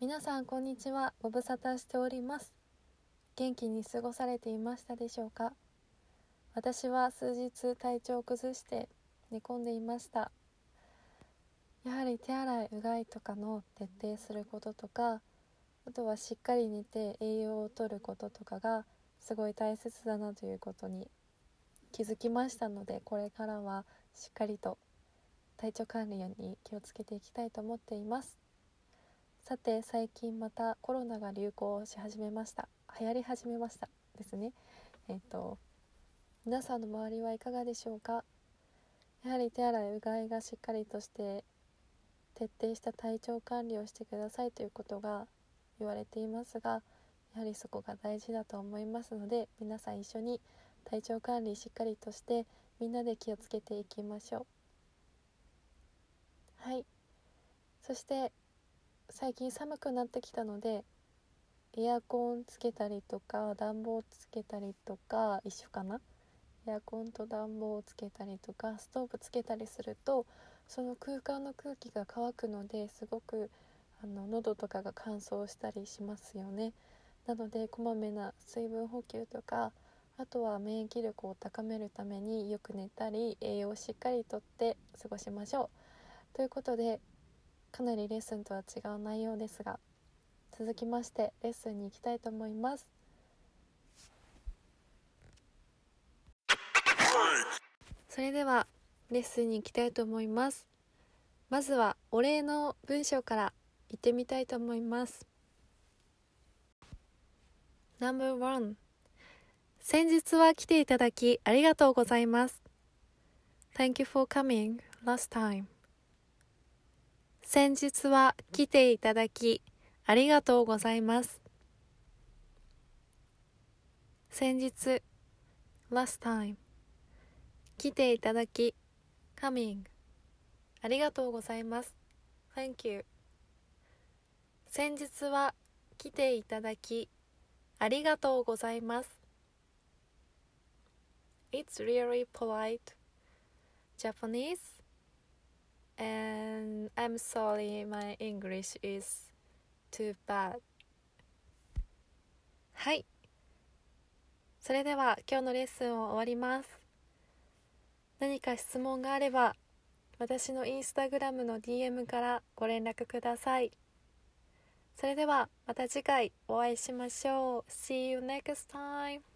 皆さんこんにちは。ご無沙汰しております。元気に過ごされていましたでしょうか？私は数日体調を崩して寝込んでいました。やはり手洗いうがいとかの徹底することとかあとはしっかり寝て栄養をとることとかがすごい大切だなということに気づきましたのでこれからはしっかりと体調管理に気をつけていきたいと思っています。さて最近またコロナが流行し始めました。流行り始めました。ですね。えっ、と皆さんの周りはいかがでしょうか？やはり手洗いうがいがしっかりとして徹底した体調管理をしてくださいということが言われていますがやはりそこが大事だと思いますので皆さん一緒に体調管理しっかりとしてみんなで気をつけていきましょう。はい。そして最近寒くなってきたのでエアコンつけたりとか暖房つけたりとか一緒かな？エアコンと暖房をつけたりとかストーブつけたりするとその空間の空気が乾くのですごくあの喉とかが乾燥したりしますよね。なのでこまめな水分補給とかあとは免疫力を高めるためによく寝たり栄養をしっかりとって過ごしましょう。ということでかなりレッスンとは違う内容ですが続きましてレッスンに行きたいと思います。それではレッスンに行きたいと思います。まずはお礼の文章から行ってみたいと思います。No.1 先日は来ていただきありがとうございます。Thank you for coming last time 先日は来ていただきありがとうございます。先日 last time 来ていただき coming ありがとうございます。Thank you 先日は来ていただきありがとうございます。It's really polite Japanese I'm sorry my English is too bad. はい。それでは今日のレッスンを終わります。何か質問があれば私のインスタグラムの DM からご連絡ください。それではまた次回お会いしましょう。See you next time!